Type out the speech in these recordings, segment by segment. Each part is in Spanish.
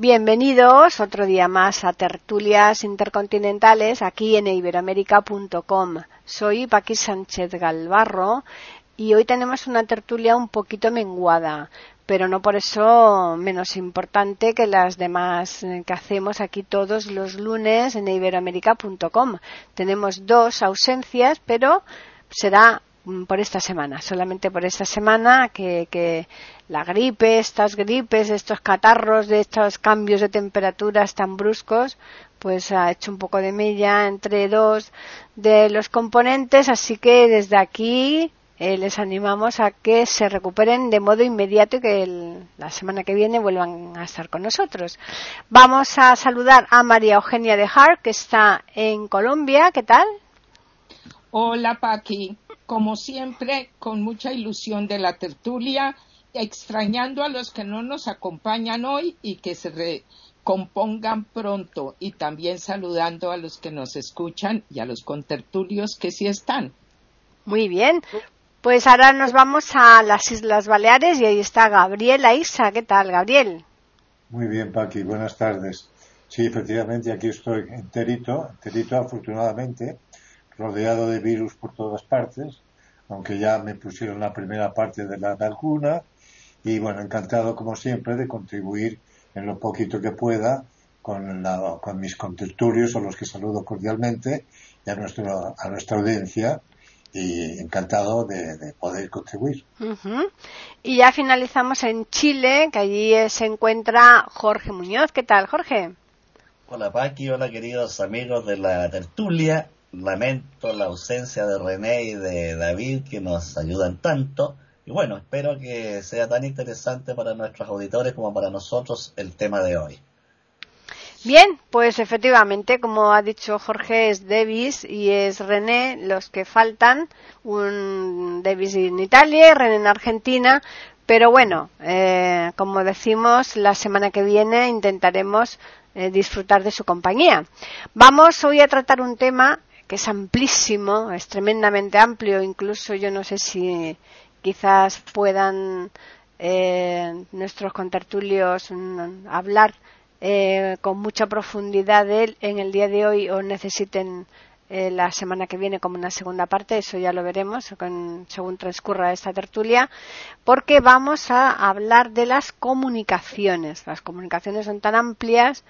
Bienvenidos otro día más a Tertulias Intercontinentales aquí en iberoamérica.com. Soy Paqui Sánchez Galvarro y hoy tenemos una tertulia un poquito menguada, pero no por eso menos importante que las demás que hacemos aquí todos los lunes en iberoamérica.com. Tenemos dos ausencias, pero será por esta semana, solamente por esta semana, que, la gripe, estas gripes, estos catarros, de estos cambios de temperaturas tan bruscos, pues ha hecho un poco de mella entre dos de los componentes, así que desde aquí eh, les animamos a que se recuperen de modo inmediato y que la semana que viene vuelvan a estar con nosotros. Vamos a saludar a María Eugenia de Hart, que está en Colombia. ¿Qué tal? Hola, Paqui como siempre, con mucha ilusión de la tertulia, extrañando a los que no nos acompañan hoy y que se recompongan pronto, y también saludando a los que nos escuchan y a los contertulios que sí están. Muy bien. Pues ahora nos vamos a las Islas Baleares y ahí está Gabriel Aisa. ¿Qué tal, Gabriel? Muy bien, Paqui. Buenas tardes. Sí, efectivamente, aquí estoy enterito, enterito afortunadamente rodeado de virus por todas partes, aunque ya me pusieron la primera parte de la vacuna y bueno, encantado como siempre de contribuir en lo poquito que pueda con, la, con mis contertulios a los que saludo cordialmente y a, nuestro, a nuestra audiencia y encantado de, poder contribuir. Y ya finalizamos en Chile, que allí se encuentra Jorge Muñoz. ¿Qué tal, Jorge? Hola, Paqui. Hola, queridos amigos de la tertulia lamento la ausencia de René y de David que nos ayudan tanto. Y bueno, espero que sea tan interesante para nuestros auditores como para nosotros el tema de hoy. Bien, pues efectivamente, como ha dicho Jorge, es Davis y es René los que faltan. Un Davis en Italia y René en Argentina. Pero bueno, eh, como decimos, la semana que viene intentaremos eh, disfrutar de su compañía. Vamos hoy a tratar un tema que es amplísimo, es tremendamente amplio, incluso yo no sé si quizás puedan eh, nuestros contertulios hablar eh, con mucha profundidad de él en el día de hoy o necesiten eh, la semana que viene como una segunda parte, eso ya lo veremos según transcurra esta tertulia, porque vamos a hablar de las comunicaciones. Las comunicaciones son tan amplias,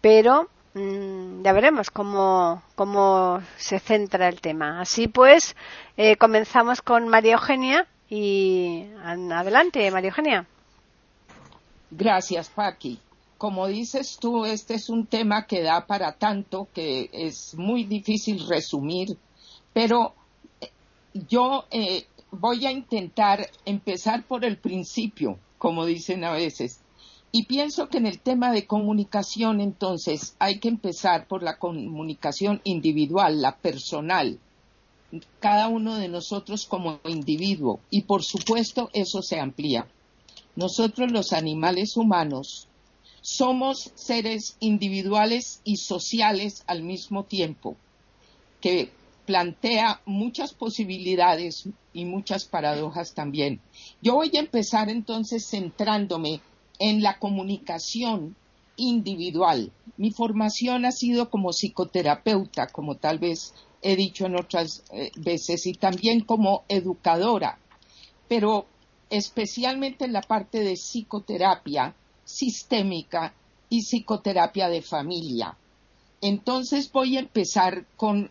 pero ya veremos cómo, cómo se centra el tema. Así pues, eh, comenzamos con María Eugenia y adelante, María Eugenia. Gracias, Paqui. Como dices tú, este es un tema que da para tanto que es muy difícil resumir, pero eh, yo eh, voy a intentar empezar por el principio, como dicen a veces. Y pienso que en el tema de comunicación, entonces, hay que empezar por la comunicación individual, la personal, cada uno de nosotros como individuo. Y por supuesto, eso se amplía. Nosotros los animales humanos somos seres individuales y sociales al mismo tiempo, que plantea muchas posibilidades y muchas paradojas también. Yo voy a empezar entonces centrándome en la comunicación individual. Mi formación ha sido como psicoterapeuta, como tal vez he dicho en otras eh, veces, y también como educadora, pero especialmente en la parte de psicoterapia sistémica y psicoterapia de familia. Entonces voy a empezar con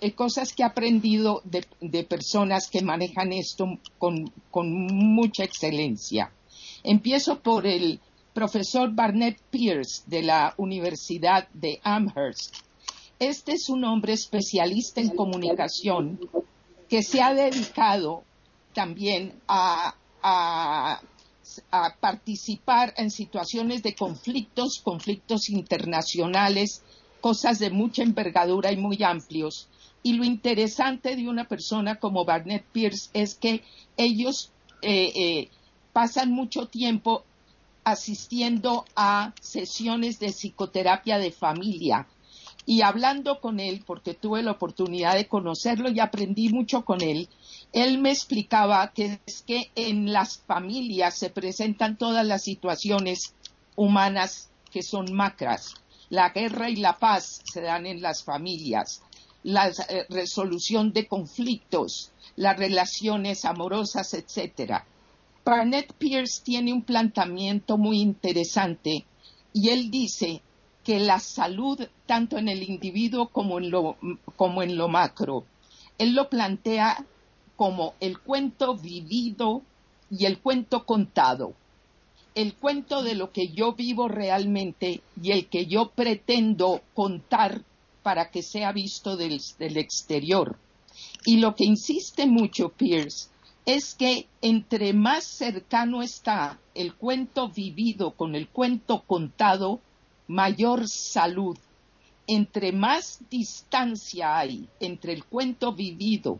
eh, cosas que he aprendido de, personas que manejan esto con mucha excelencia. Empiezo por el profesor Barnett Pierce de la Universidad de Amherst. Este es un hombre especialista en comunicación que se ha dedicado también a, participar en situaciones de conflictos, conflictos internacionales, cosas de mucha envergadura y muy amplios. Y lo interesante de una persona como Barnett Pierce es que ellos eh, eh, pasan mucho tiempo asistiendo a sesiones de psicoterapia de familia y hablando con él, porque tuve la oportunidad de conocerlo y aprendí mucho con él, él me explicaba que es que en las familias se presentan todas las situaciones humanas que son macras. La guerra y la paz se dan en las familias, la eh, resolución de conflictos, las relaciones amorosas, etcétera. Barnett Pierce tiene un planteamiento muy interesante y él dice que la salud, tanto en el individuo como en lo, macro, él lo plantea como el cuento vivido y el cuento contado. El cuento de lo que yo vivo realmente y el que yo pretendo contar para que sea visto del, del exterior. Y lo que insiste mucho Pierce es que entre más cercano está el cuento vivido con el cuento contado, mayor salud. Entre más distancia hay entre el cuento vivido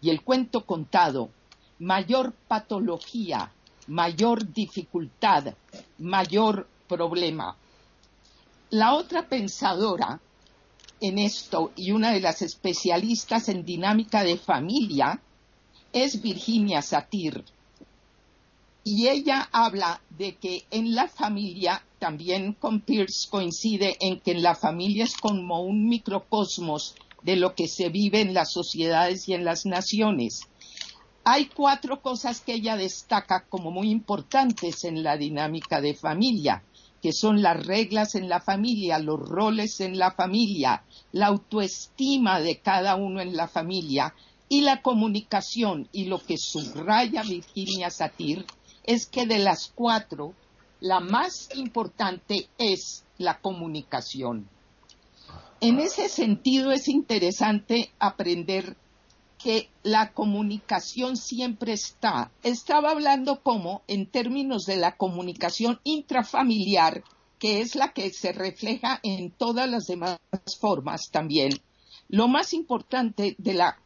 y el cuento contado, mayor patología, mayor dificultad, mayor problema. La otra pensadora en esto y una de las especialistas en dinámica de familia es Virginia Satir. Y ella habla de que en la familia, también con Pierce coincide en que en la familia es como un microcosmos de lo que se vive en las sociedades y en las naciones. Hay cuatro cosas que ella destaca como muy importantes en la dinámica de familia, que son las reglas en la familia, los roles en la familia, la autoestima de cada uno en la familia y la comunicación. Y lo que subraya Virginia Satir es que de las cuatro, la más importante es la comunicación. En ese sentido es interesante aprender que la comunicación siempre está. Estaba hablando como en términos de la comunicación intrafamiliar, que es la que se refleja en todas las demás formas también. Lo más importante de la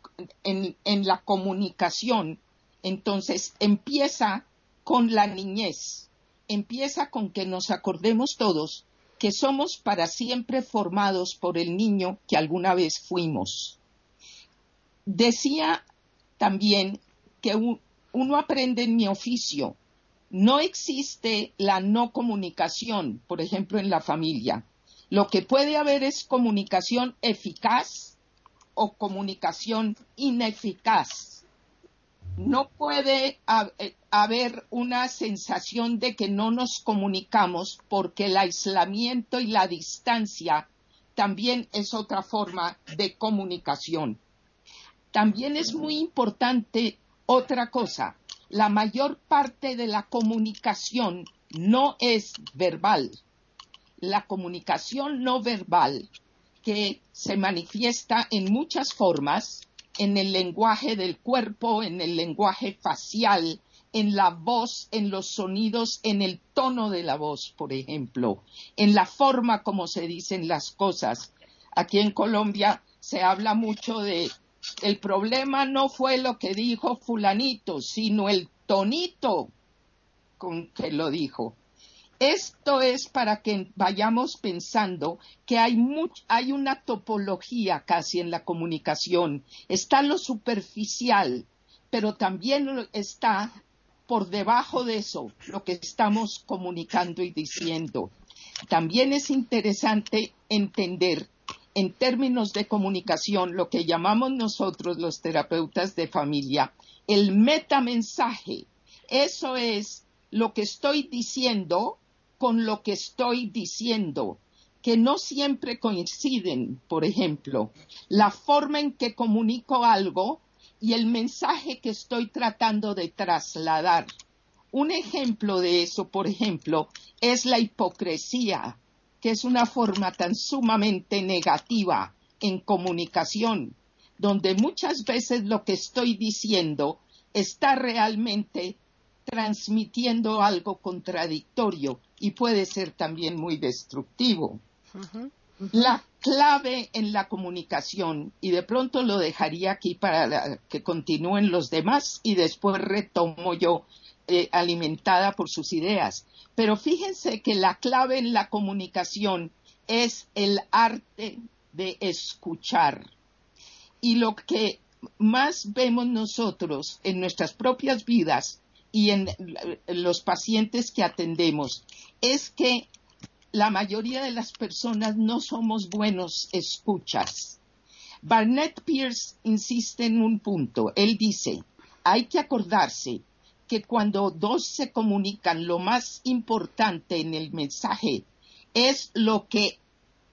en, la comunicación, entonces empieza con la niñez, empieza con que nos acordemos todos que somos para siempre formados por el niño que alguna vez fuimos. Decía también que uno aprende en mi oficio. No existe la no comunicación, por ejemplo, en la familia. Lo que puede haber es comunicación eficaz o comunicación ineficaz. No puede eh, haber una sensación de que no nos comunicamos porque el aislamiento y la distancia también es otra forma de comunicación. También es muy importante otra cosa. La mayor parte de la comunicación no es verbal. La comunicación no verbal que se manifiesta en muchas formas, en el lenguaje del cuerpo, en el lenguaje facial, en la voz, en los sonidos, en el tono de la voz, por ejemplo, en la forma como se dicen las cosas. Aquí en Colombia se habla mucho de el problema no fue lo que dijo fulanito, sino el tonito con que lo dijo. Esto es para que vayamos pensando que hay, hay una topología casi en la comunicación. Está lo superficial, pero también está por debajo de eso lo que estamos comunicando y diciendo. También es interesante entender en términos de comunicación lo que llamamos nosotros los terapeutas de familia el metamensaje. Eso es lo que estoy diciendo con lo que estoy diciendo, que no siempre coinciden, por ejemplo, la forma en que comunico algo y el mensaje que estoy tratando de trasladar. Un ejemplo de eso, por ejemplo, es la hipocresía, que es una forma tan sumamente negativa en comunicación, donde muchas veces lo que estoy diciendo está realmente transmitiendo algo contradictorio y puede ser también muy destructivo. La clave en la comunicación, y de pronto lo dejaría aquí para que continúen los demás y después retomo yo eh, alimentada por sus ideas. Pero fíjense que la clave en la comunicación es el arte de escuchar. Y lo que más vemos nosotros en nuestras propias vidas y en los pacientes que atendemos es que la mayoría de las personas no somos buenos escuchas. Barnett Pierce insiste en un punto. Él dice, hay que acordarse que cuando dos se comunican, lo más importante en el mensaje es lo que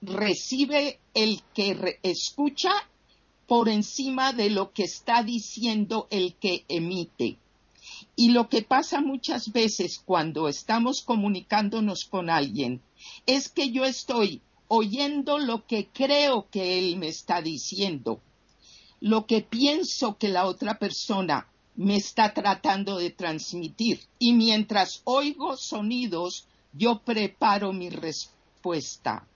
recibe el que escucha por encima de lo que está diciendo el que emite. Y lo que pasa muchas veces cuando estamos comunicándonos con alguien es que yo estoy oyendo lo que creo que él me está diciendo, lo que pienso que la otra persona me está tratando de transmitir. Y mientras oigo sonidos, yo preparo mi respuesta.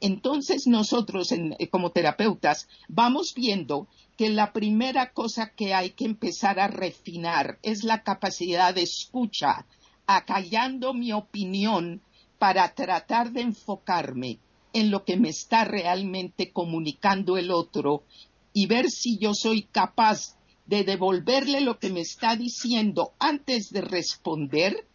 Entonces nosotros eh, como terapeutas vamos viendo que la primera cosa que hay que empezar a refinar es la capacidad de escucha, acallando mi opinión para tratar de enfocarme en lo que me está realmente comunicando el otro y ver si yo soy capaz de devolverle lo que me está diciendo antes de responder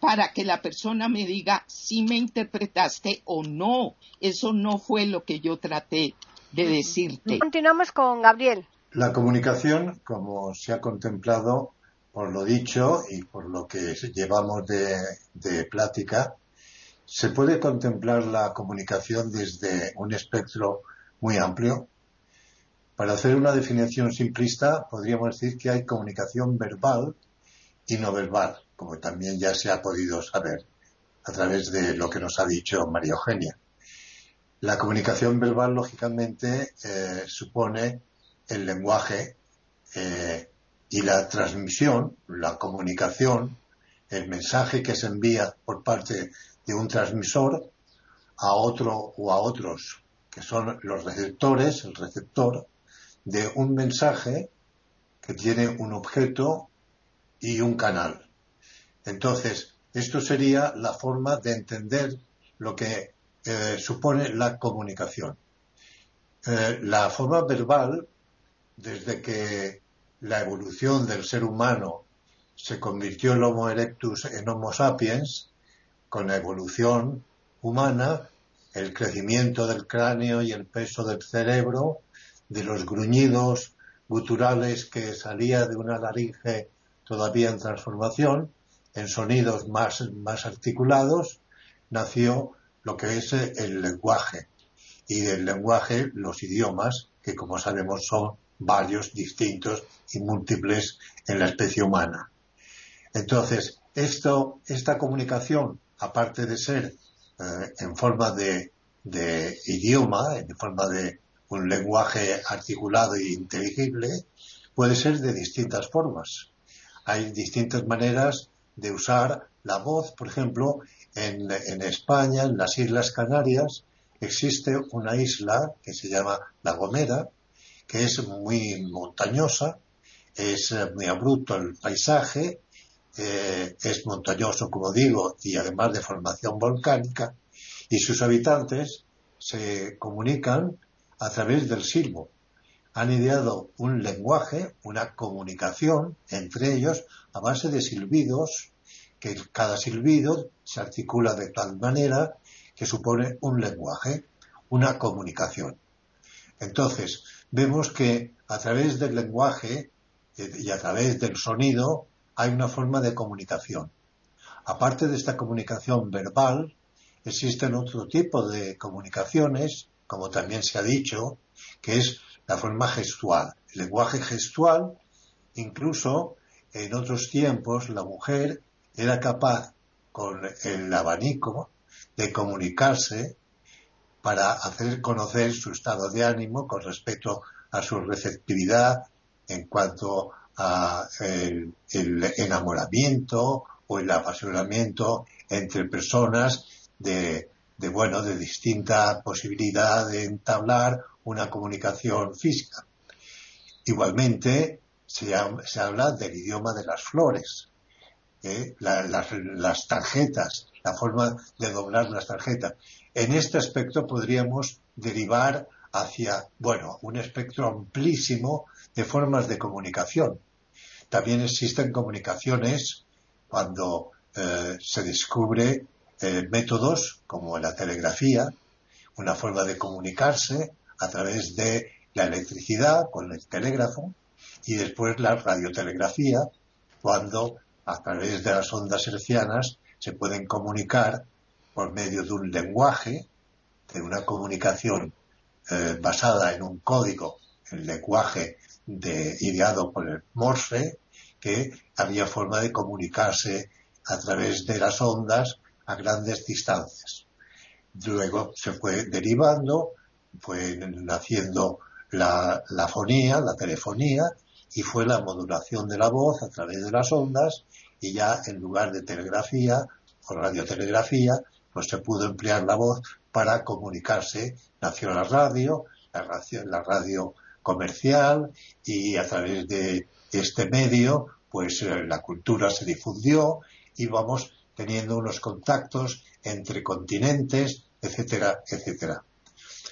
para que la persona me diga si me interpretaste o no. Eso no fue lo que yo traté de decirte. Continuamos con Gabriel. La comunicación, como se ha contemplado por lo dicho y por lo que llevamos de, de plática, se puede contemplar la comunicación desde un espectro muy amplio. Para hacer una definición simplista, podríamos decir que hay comunicación verbal y no verbal como también ya se ha podido saber a través de lo que nos ha dicho María Eugenia. La comunicación verbal, lógicamente, eh, supone el lenguaje eh, y la transmisión, la comunicación, el mensaje que se envía por parte de un transmisor a otro o a otros, que son los receptores, el receptor, de un mensaje que tiene un objeto y un canal. Entonces, esto sería la forma de entender lo que eh, supone la comunicación. Eh, la forma verbal, desde que la evolución del ser humano se convirtió el Homo erectus en Homo sapiens, con la evolución humana, el crecimiento del cráneo y el peso del cerebro, de los gruñidos guturales que salía de una laringe todavía en transformación, en sonidos más, más articulados, nació lo que es el lenguaje. Y del lenguaje los idiomas, que como sabemos son varios, distintos y múltiples en la especie humana. Entonces, esto, esta comunicación, aparte de ser eh, en forma de, de idioma, en forma de un lenguaje articulado e inteligible, puede ser de distintas formas. Hay distintas maneras de usar la voz. Por ejemplo, en, España, en las Islas Canarias, existe una isla que se llama La Gomera, que es muy montañosa, es muy abrupto el paisaje, eh, es montañoso, como digo, y además de formación volcánica, y sus habitantes se comunican a través del silbo. Han ideado un lenguaje, una comunicación entre ellos a base de silbidos que cada silbido se articula de tal manera que supone un lenguaje, una comunicación. Entonces, vemos que a través del lenguaje eh, y a través del sonido hay una forma de comunicación. Aparte de esta comunicación verbal, existen otro tipo de comunicaciones, como también se ha dicho, que es la forma gestual. El lenguaje gestual, incluso en otros tiempos, la mujer era capaz con el abanico de comunicarse para hacer conocer su estado de ánimo con respecto a su receptividad en cuanto a el, enamoramiento o el apasionamiento entre personas de, de bueno, de distinta posibilidad de entablar una comunicación física. Igualmente, se, habla del idioma de las flores, ¿eh? las, tarjetas, la forma de doblar las tarjetas. En este aspecto podríamos derivar hacia, bueno, un espectro amplísimo de formas de comunicación. También existen comunicaciones cuando eh, se descubre eh, métodos como la telegrafía, una forma de comunicarse a través de la electricidad con el telégrafo y después la radiotelegrafía cuando a través de las ondas hercianas se pueden comunicar por medio de un lenguaje, de una comunicación eh, basada en un código, el lenguaje de, ideado por el Morse, que había forma de comunicarse a través de las ondas a grandes distancias. Luego se fue derivando, fue naciendo la, la fonía, la telefonía, y fue la modulación de la voz a través de las ondas, y ya en lugar de telegrafía o radiotelegrafía, pues se pudo emplear la voz para comunicarse. Nació la radio, la radio, comercial, y a través de este medio, pues eh, la cultura se difundió y vamos teniendo unos contactos entre continentes, etcétera, etcétera.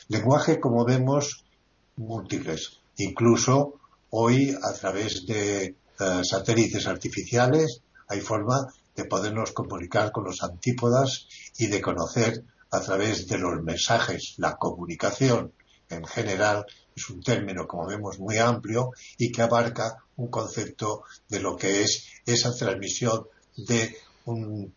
Lenguaje, como vemos, múltiples. Incluso hoy, a través de eh, satélites artificiales, hay forma de podernos comunicar con los antípodas y de conocer a través de los mensajes. La comunicación, en general, es un término, como vemos, muy amplio y que abarca un concepto de lo que es esa transmisión de un,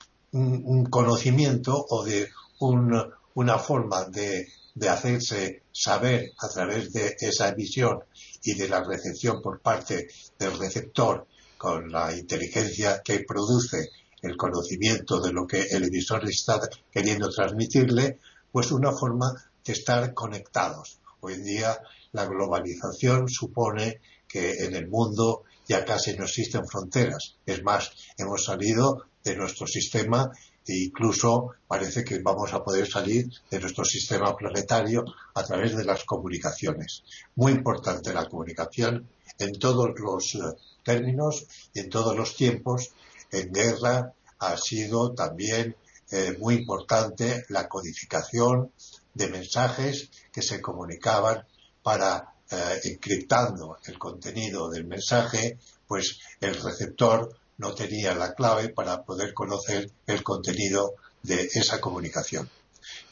conocimiento o de una forma de, de hacerse saber a través de esa emisión y de la recepción por parte del receptor con la inteligencia que produce el conocimiento de lo que el emisor está queriendo transmitirle, pues una forma de estar conectados. Hoy en día la globalización supone que en el mundo ya casi no existen fronteras. Es más, hemos salido de nuestro sistema e incluso parece que vamos a poder salir de nuestro sistema planetario a través de las comunicaciones. Muy importante la comunicación en todos los eh, términos y en todos los tiempos. En guerra ha sido también eh, muy importante la codificación de mensajes que se comunicaban para eh, encriptando el contenido del mensaje, pues el receptor no tenía la clave para poder conocer el contenido de esa comunicación.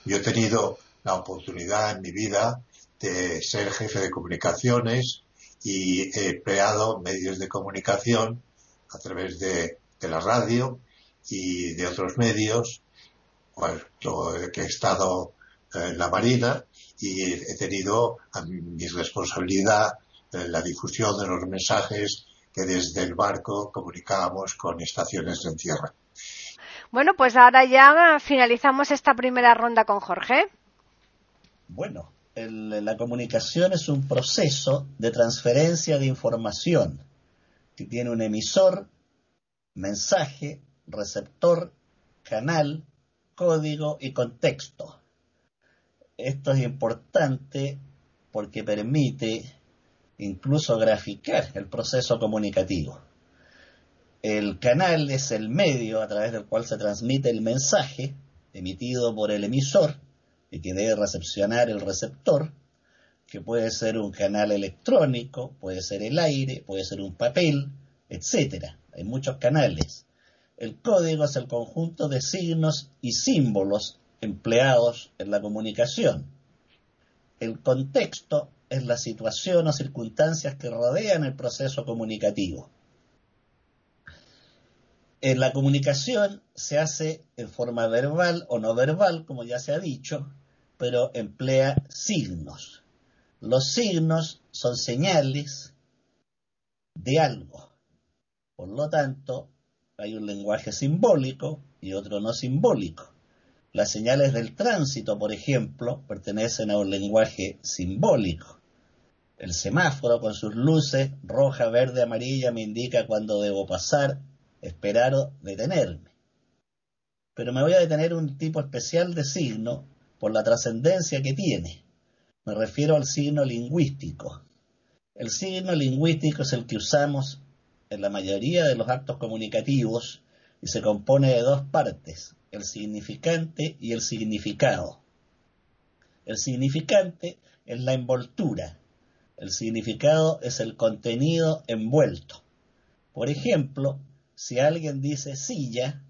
Yo he tenido la oportunidad en mi vida de ser jefe de comunicaciones y he empleado medios de comunicación a través de, la radio y de otros medios, pues, que he estado en la Marina y he tenido a mi responsabilidad la difusión de los mensajes que desde el barco comunicábamos con estaciones en tierra. Bueno, pues ahora ya finalizamos esta primera ronda con Jorge. Bueno, la comunicación es un proceso de transferencia de información que tiene un emisor, mensaje, receptor, canal, código y contexto. Esto es importante porque permite incluso graficar el proceso comunicativo. El canal es el medio a través del cual se transmite el mensaje emitido por el emisor y que debe recepcionar el receptor, que puede ser un canal electrónico, puede ser el aire, puede ser un papel, etc. Hay muchos canales. El código es el conjunto de signos y símbolos empleados en la comunicación. El contexto es la situación o circunstancias que rodean el proceso comunicativo. En la comunicación se hace en forma verbal o no verbal, como ya se ha dicho, pero emplea signos. Los signos son señales de algo. Por lo tanto, hay un lenguaje simbólico y otro no simbólico. Las señales del tránsito, por ejemplo, pertenecen a un lenguaje simbólico. El semáforo con sus luces roja, verde, amarilla me indica cuándo debo pasar, esperar o detenerme. Pero me voy a detener un tipo especial de signo por la trascendencia que tiene. Me refiero al signo lingüístico. El signo lingüístico es el que usamos en la mayoría de los actos comunicativos y se compone de dos partes, el significante y el significado. El significante es la envoltura, el significado es el contenido envuelto. Por ejemplo, si alguien dice silla,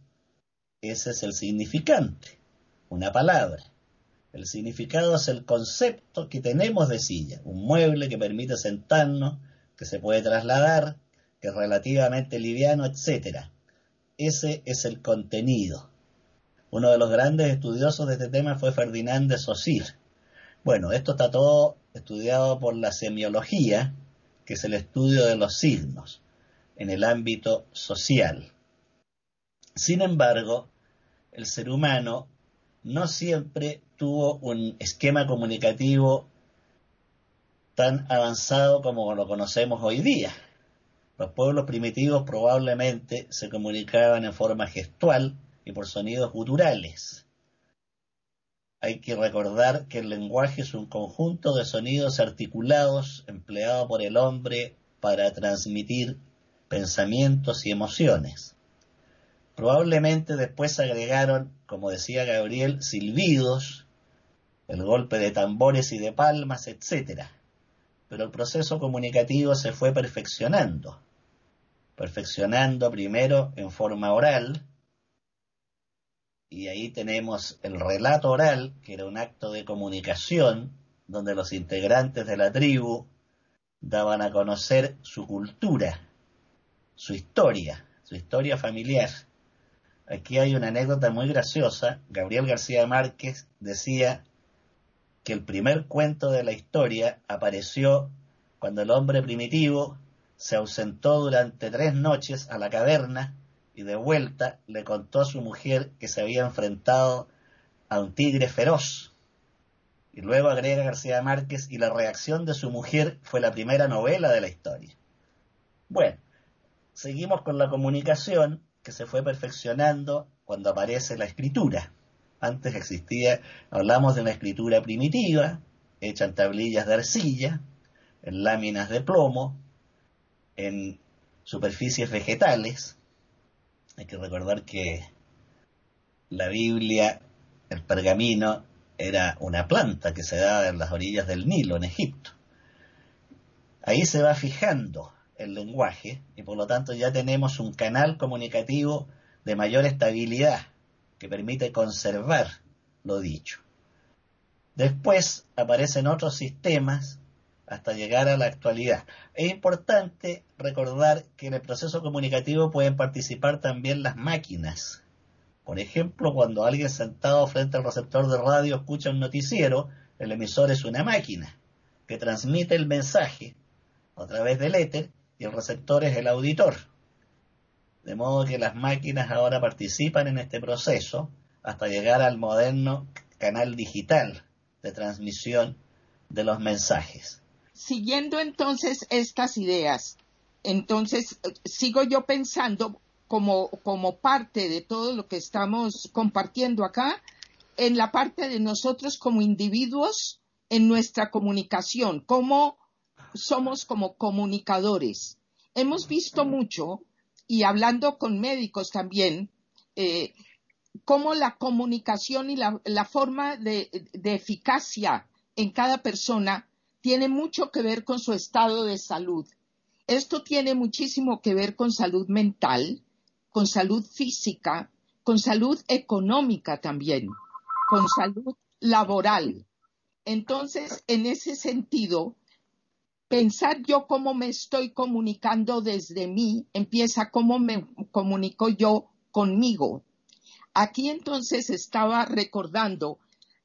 ese es el significante, una palabra. El significado es el concepto que tenemos de silla, un mueble que permite sentarnos, que se puede trasladar, que es relativamente liviano, etc. Ese es el contenido. Uno de los grandes estudiosos de este tema fue Ferdinand de Saussure. Bueno, esto está todo estudiado por la semiología, que es el estudio de los signos en el ámbito social. Sin embargo, el ser humano no siempre tuvo un esquema comunicativo tan avanzado como lo conocemos hoy día. Los pueblos primitivos probablemente se comunicaban en forma gestual y por sonidos guturales. Hay que recordar que el lenguaje es un conjunto de sonidos articulados empleado por el hombre para transmitir pensamientos y emociones. Probablemente después se agregaron, como decía Gabriel, silbidos, el golpe de tambores y de palmas, etc. Pero el proceso comunicativo se fue perfeccionando, perfeccionando primero en forma oral, y ahí tenemos el relato oral, que era un acto de comunicación, donde los integrantes de la tribu daban a conocer su cultura, su historia, su historia familiar. Aquí hay una anécdota muy graciosa. Gabriel García Márquez decía que el primer cuento de la historia apareció cuando el hombre primitivo se ausentó durante tres noches a la caverna y de vuelta le contó a su mujer que se había enfrentado a un tigre feroz. Y luego agrega García Márquez y la reacción de su mujer fue la primera novela de la historia. Bueno, seguimos con la comunicación que se fue perfeccionando cuando aparece la escritura. Antes existía, hablamos de una escritura primitiva, hecha en tablillas de arcilla, en láminas de plomo, en superficies vegetales. Hay que recordar que la Biblia, el pergamino, era una planta que se daba en las orillas del Nilo, en Egipto. Ahí se va fijando el lenguaje y por lo tanto ya tenemos un canal comunicativo de mayor estabilidad que permite conservar lo dicho. Después aparecen otros sistemas hasta llegar a la actualidad. Es importante recordar que en el proceso comunicativo pueden participar también las máquinas. Por ejemplo, cuando alguien sentado frente al receptor de radio escucha un noticiero, el emisor es una máquina que transmite el mensaje a través del éter y el receptor es el auditor. De modo que las máquinas ahora participan en este proceso hasta llegar al moderno canal digital de transmisión de los mensajes. Siguiendo entonces estas ideas, entonces sigo yo pensando como, como parte de todo lo que estamos compartiendo acá, en la parte de nosotros como individuos, en nuestra comunicación, cómo somos como comunicadores. Hemos visto mucho, y hablando con médicos también, eh, cómo la comunicación y la, forma de, eficacia en cada persona tiene mucho que ver con su estado de salud. Esto tiene muchísimo que ver con salud mental, con salud física, con salud económica también, con salud laboral. Entonces, en ese sentido, pensar yo cómo me estoy comunicando desde mí, empieza cómo me comunico yo conmigo. Aquí entonces estaba recordando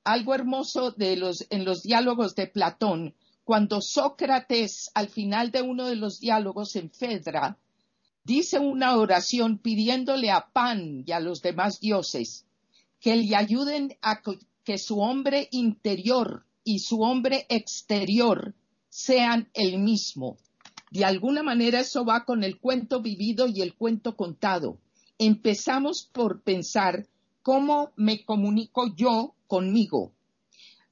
algo hermoso de los, en los diálogos de Platón, cuando Sócrates, al final de uno de los diálogos en Fedra, dice una oración pidiéndole a Pan y a los demás dioses que le ayuden a que su hombre interior y su hombre exterior sean el mismo. De alguna manera eso va con el cuento vivido y el cuento contado. Empezamos por pensar cómo me comunico yo conmigo,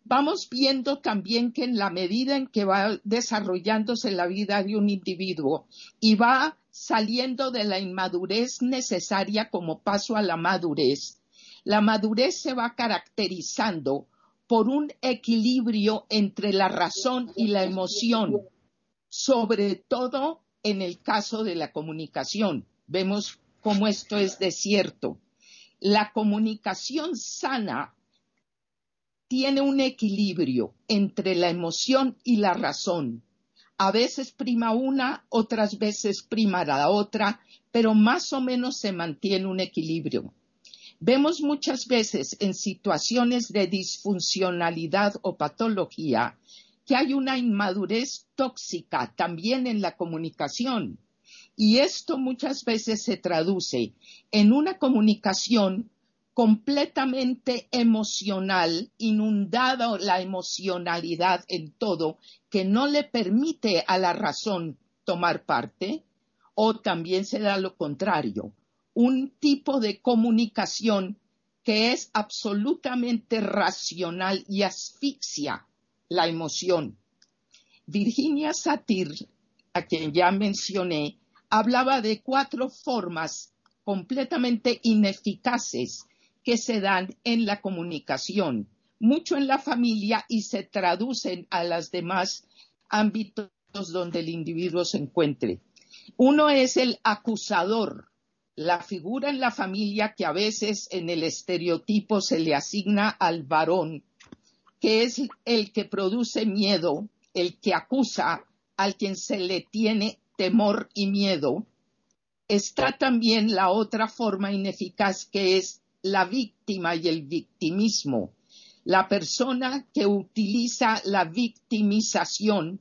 vamos viendo también que en la medida en que va desarrollándose la vida de un individuo y va saliendo de la inmadurez necesaria como paso a la madurez, la madurez se va caracterizando por un equilibrio entre la razón y la emoción, sobre todo en el caso de la comunicación. Vemos cómo esto es desierto. La comunicación sana tiene un equilibrio entre la emoción y la razón. A veces prima una, otras veces prima la otra, pero más o menos se mantiene un equilibrio. Vemos muchas veces en situaciones de disfuncionalidad o patología que hay una inmadurez tóxica también en la comunicación. Y esto muchas veces se traduce en una comunicación completamente emocional, inundada la emocionalidad en todo, que no le permite a la razón tomar parte, o también se da lo contrario, un tipo de comunicación que es absolutamente racional y asfixia la emoción. Virginia Satir, a quien ya mencioné, hablaba de cuatro formas completamente ineficaces que se dan en la comunicación, mucho en la familia y se traducen a los demás ámbitos donde el individuo se encuentre. Uno es el acusador, la figura en la familia que a veces en el estereotipo se le asigna al varón, que es el que produce miedo, el que acusa, al quien se le tiene temor y miedo. Está también la otra forma ineficaz que es la víctima y el victimismo, la persona que utiliza la victimización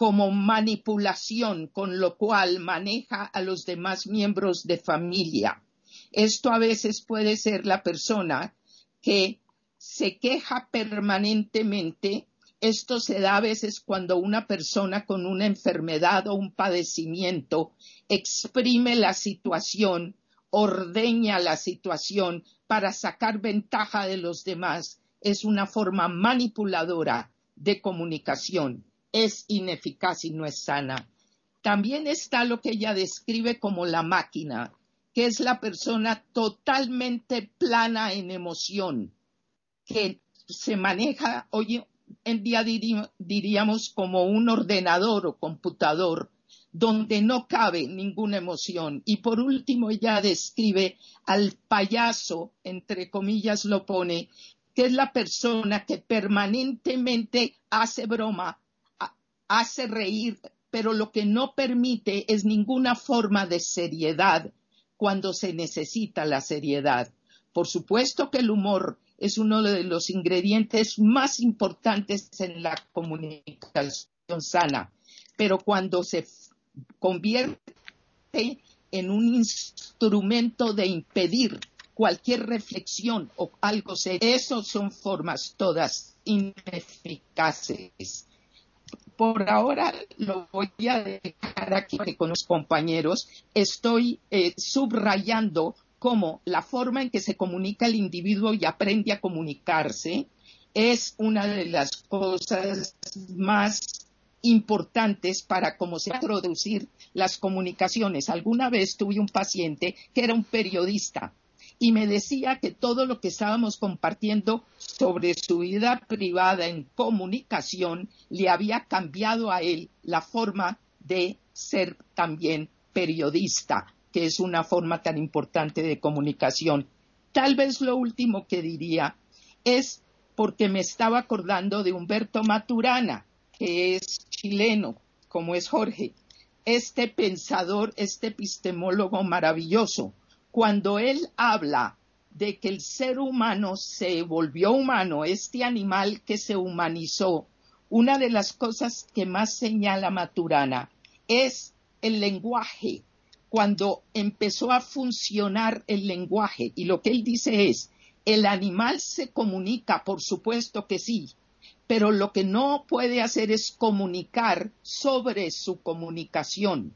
como manipulación, con lo cual maneja a los demás miembros de familia. Esto a veces puede ser la persona que se queja permanentemente. Esto se da a veces cuando una persona con una enfermedad o un padecimiento exprime la situación, ordeña la situación para sacar ventaja de los demás. Es una forma manipuladora de comunicación es ineficaz y no es sana. También está lo que ella describe como la máquina, que es la persona totalmente plana en emoción, que se maneja, hoy en día diríamos como un ordenador o computador, donde no cabe ninguna emoción. Y por último, ella describe al payaso, entre comillas lo pone, que es la persona que permanentemente hace broma hace reír, pero lo que no permite es ninguna forma de seriedad cuando se necesita la seriedad. Por supuesto que el humor es uno de los ingredientes más importantes en la comunicación sana, pero cuando se convierte en un instrumento de impedir cualquier reflexión o algo serio, esas son formas todas ineficaces por ahora lo voy a dejar aquí con los compañeros. Estoy eh, subrayando cómo la forma en que se comunica el individuo y aprende a comunicarse es una de las cosas más importantes para cómo se producir las comunicaciones. Alguna vez tuve un paciente que era un periodista y me decía que todo lo que estábamos compartiendo sobre su vida privada en comunicación le había cambiado a él la forma de ser también periodista, que es una forma tan importante de comunicación. Tal vez lo último que diría es porque me estaba acordando de Humberto Maturana, que es chileno, como es Jorge, este pensador, este epistemólogo maravilloso, cuando él habla de que el ser humano se volvió humano, este animal que se humanizó, una de las cosas que más señala Maturana es el lenguaje, cuando empezó a funcionar el lenguaje. Y lo que él dice es, el animal se comunica, por supuesto que sí, pero lo que no puede hacer es comunicar sobre su comunicación.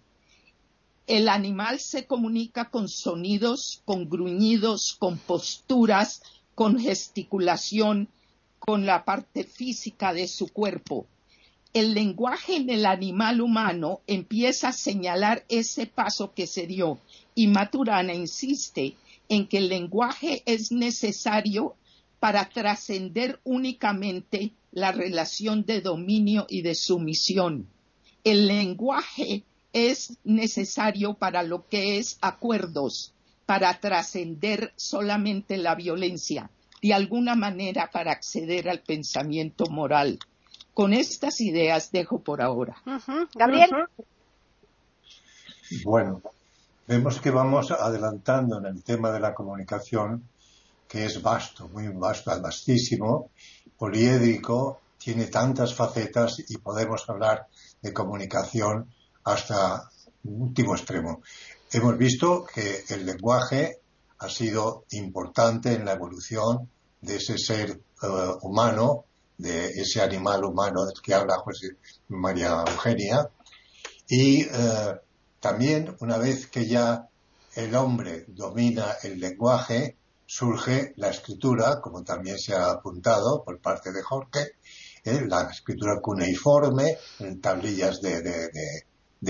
El animal se comunica con sonidos, con gruñidos, con posturas, con gesticulación, con la parte física de su cuerpo. El lenguaje en el animal humano empieza a señalar ese paso que se dio y Maturana insiste en que el lenguaje es necesario para trascender únicamente la relación de dominio y de sumisión. El lenguaje es necesario para lo que es acuerdos, para trascender solamente la violencia, de alguna manera para acceder al pensamiento moral. Con estas ideas dejo por ahora. Gabriel. Bueno, vemos que vamos adelantando en el tema de la comunicación, que es vasto, muy vasto, vastísimo, poliédrico, tiene tantas facetas y podemos hablar de comunicación hasta último extremo. Hemos visto que el lenguaje ha sido importante en la evolución de ese ser eh, humano, de ese animal humano que habla José María Eugenia. Y eh, también una vez que ya el hombre domina el lenguaje, surge la escritura, como también se ha apuntado por parte de Jorge, eh, la escritura cuneiforme, en tablillas de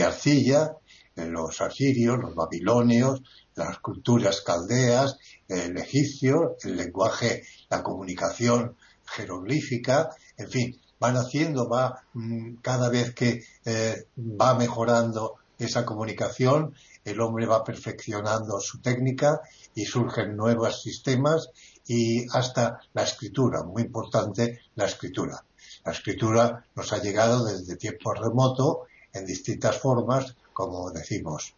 arcilla, los asirios, los babilonios, las culturas caldeas, el egipcio, el lenguaje, la comunicación jeroglífica, en fin, van haciendo, va mm, cada vez que eh, va mejorando esa comunicación, el hombre va perfeccionando su técnica y surgen nuevos sistemas y hasta la escritura, muy importante la escritura. La escritura nos ha llegado desde tiempo remoto en distintas formas, como decimos.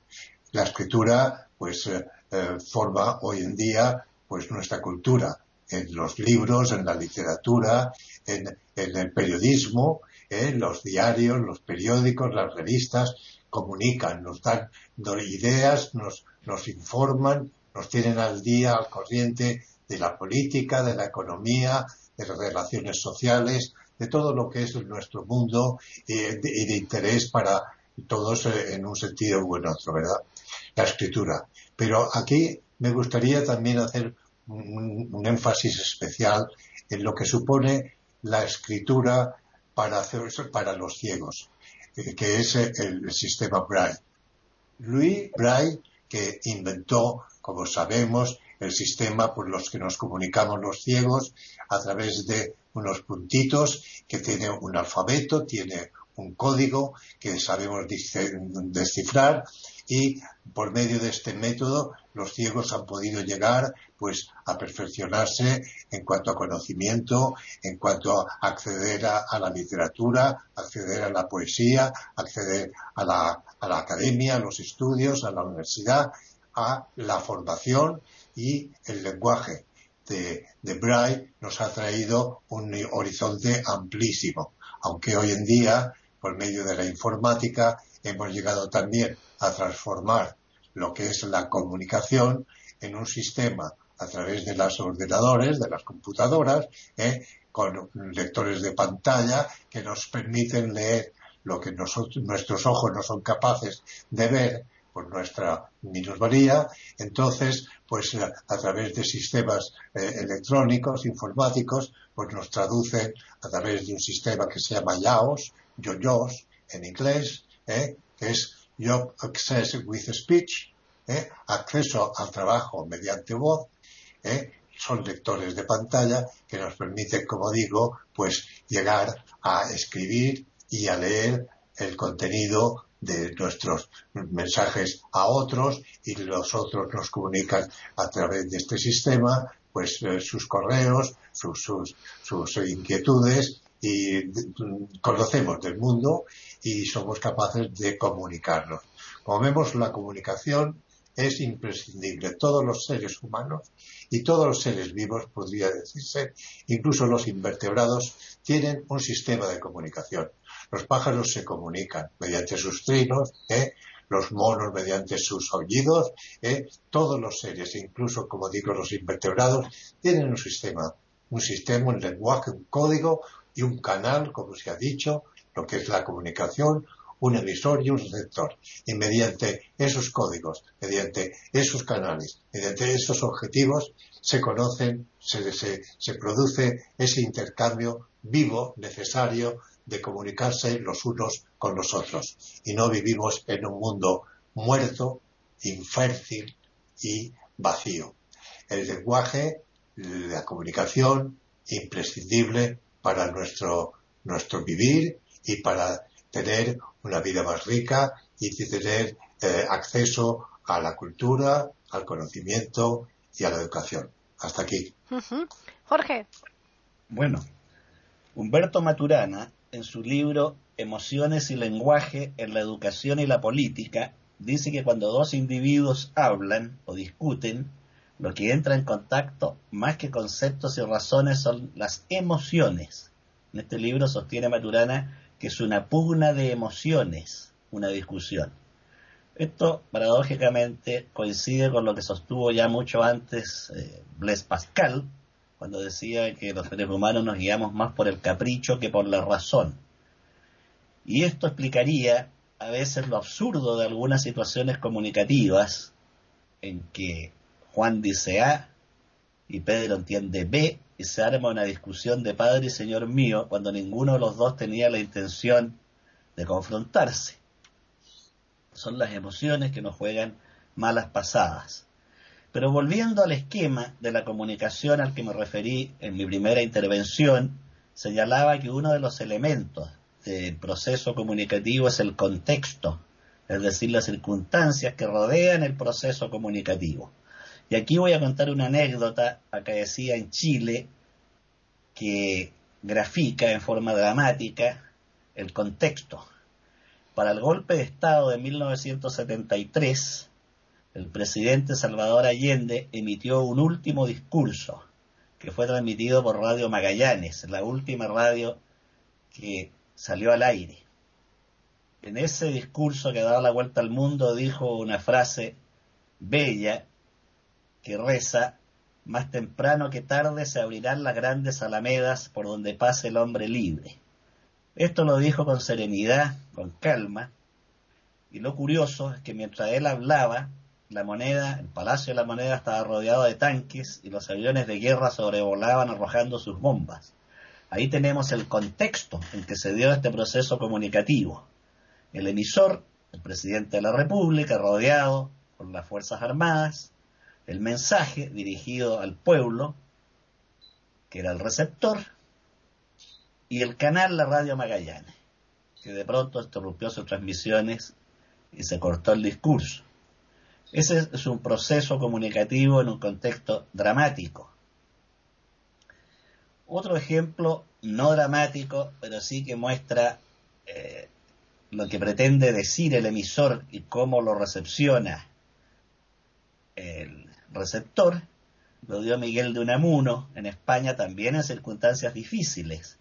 La escritura, pues, eh, eh, forma hoy en día, pues, nuestra cultura en los libros, en la literatura, en, el periodismo, en los diarios, los periódicos, las revistas, comunican, nos dan ideas, nos, nos informan, nos tienen al día, al corriente de la política, de la economía, de las relaciones sociales, de todo lo que es nuestro mundo y de, interés para todos eh, en un sentido u en otro, ¿verdad? La escritura. Pero aquí me gustaría también hacer un, énfasis especial en lo que supone la escritura para, para los ciegos, eh, que es el, sistema Braille. Louis Braille, que inventó, como sabemos, el sistema por los que nos comunicamos los ciegos a través de unos puntitos que tiene un alfabeto, tiene un código que sabemos descifrar y por medio de este método los ciegos han podido llegar pues a perfeccionarse en cuanto a conocimiento, en cuanto a acceder a, la literatura, acceder a la poesía, acceder a la, a la academia, a los estudios, a la universidad, a la formación y el lenguaje de, de nos ha traído un horizonte amplísimo, aunque hoy en día, por medio de la informática, hemos llegado también a transformar lo que es la comunicación en un sistema a través de los ordenadores, de las computadoras, ¿eh? con lectores de pantalla que nos permiten leer lo que nuestros ojos no son capaces de ver por nuestra minusvalía, entonces, pues a, través de sistemas eh, electrónicos, informáticos, pues nos traducen a través de un sistema que se llama YAOS, YOYOS, en inglés, eh, que es Job Access with Speech, eh, acceso al trabajo mediante voz, son lectores de pantalla que nos permiten, como digo, pues llegar a escribir y a leer el contenido de nuestros mensajes a otros y los otros nos comunican a través de este sistema pues eh, sus correos, sus, sus, sus inquietudes y conocemos del mundo y somos capaces de comunicarnos. Como vemos, la comunicación es imprescindible. Todos los seres humanos y todos los seres vivos, podría decirse, incluso los invertebrados, tienen un sistema de comunicación. Los pájaros se comunican mediante sus trinos, ¿eh? los monos mediante sus aullidos, ¿eh? todos los seres, incluso como digo los invertebrados, tienen un sistema, un sistema, un lenguaje, un código y un canal, como se ha dicho, lo que es la comunicación, un emisor y un receptor. Y mediante esos códigos, mediante esos canales, mediante esos objetivos, se conocen, se, se produce ese intercambio vivo, necesario, de comunicarse los unos con los otros. Y no vivimos en un mundo muerto, infértil y vacío. El lenguaje, la comunicación, imprescindible para nuestro, nuestro vivir y para tener una vida más rica y tener eh, acceso a la cultura, al conocimiento y a la educación. Hasta aquí. Jorge. Bueno, Humberto Maturana, en su libro Emociones y lenguaje en la educación y la política, dice que cuando dos individuos hablan o discuten, lo que entra en contacto, más que conceptos y razones, son las emociones. En este libro sostiene Maturana que es una pugna de emociones, una discusión. Esto, paradójicamente, coincide con lo que sostuvo ya mucho antes eh, Blaise Pascal, cuando decía que los seres humanos nos guiamos más por el capricho que por la razón. Y esto explicaría a veces lo absurdo de algunas situaciones comunicativas en que Juan dice A y Pedro entiende B y se arma una discusión de padre y señor mío cuando ninguno de los dos tenía la intención de confrontarse. Son las emociones que nos juegan malas pasadas. Pero volviendo al esquema de la comunicación al que me referí en mi primera intervención, señalaba que uno de los elementos del proceso comunicativo es el contexto, es decir, las circunstancias que rodean el proceso comunicativo. Y aquí voy a contar una anécdota decía en Chile que grafica en forma dramática el contexto. Para el golpe de Estado de 1973, el presidente Salvador Allende emitió un último discurso que fue transmitido por Radio Magallanes, la última radio que salió al aire. En ese discurso que daba la vuelta al mundo dijo una frase bella que reza, más temprano que tarde se abrirán las grandes alamedas por donde pase el hombre libre. Esto lo dijo con serenidad, con calma, y lo curioso es que mientras él hablaba, la moneda, el Palacio de la Moneda estaba rodeado de tanques y los aviones de guerra sobrevolaban arrojando sus bombas. Ahí tenemos el contexto en que se dio este proceso comunicativo. El emisor, el presidente de la República, rodeado por las Fuerzas Armadas, el mensaje dirigido al pueblo, que era el receptor, y el canal La Radio Magallanes, que de pronto interrumpió sus transmisiones y se cortó el discurso. Ese es un proceso comunicativo en un contexto dramático. Otro ejemplo no dramático, pero sí que muestra eh, lo que pretende decir el emisor y cómo lo recepciona el receptor, lo dio Miguel de Unamuno en España también en circunstancias difíciles,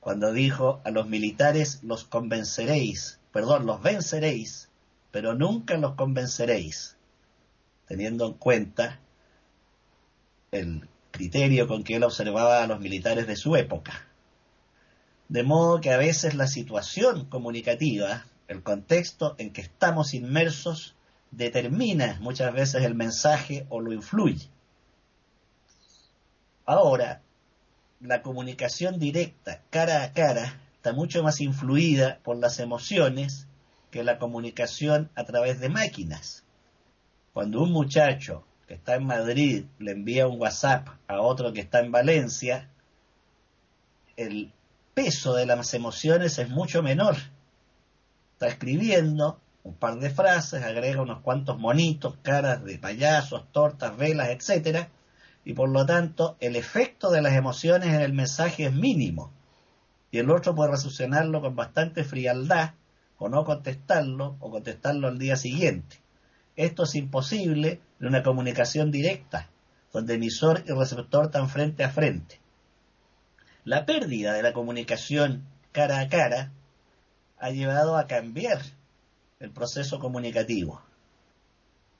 cuando dijo a los militares los convenceréis, perdón, los venceréis, pero nunca los convenceréis, teniendo en cuenta el criterio con que él observaba a los militares de su época. De modo que a veces la situación comunicativa, el contexto en que estamos inmersos, determina muchas veces el mensaje o lo influye. Ahora, la comunicación directa, cara a cara, está mucho más influida por las emociones que la comunicación a través de máquinas. Cuando un muchacho que está en Madrid le envía un WhatsApp a otro que está en Valencia, el peso de las emociones es mucho menor. Está escribiendo un par de frases, agrega unos cuantos monitos, caras de payasos, tortas, velas, etcétera, y por lo tanto el efecto de las emociones en el mensaje es mínimo. Y el otro puede resolucionarlo con bastante frialdad, o no contestarlo, o contestarlo al día siguiente. Esto es imposible en una comunicación directa, donde emisor y receptor están frente a frente. La pérdida de la comunicación cara a cara ha llevado a cambiar el proceso comunicativo.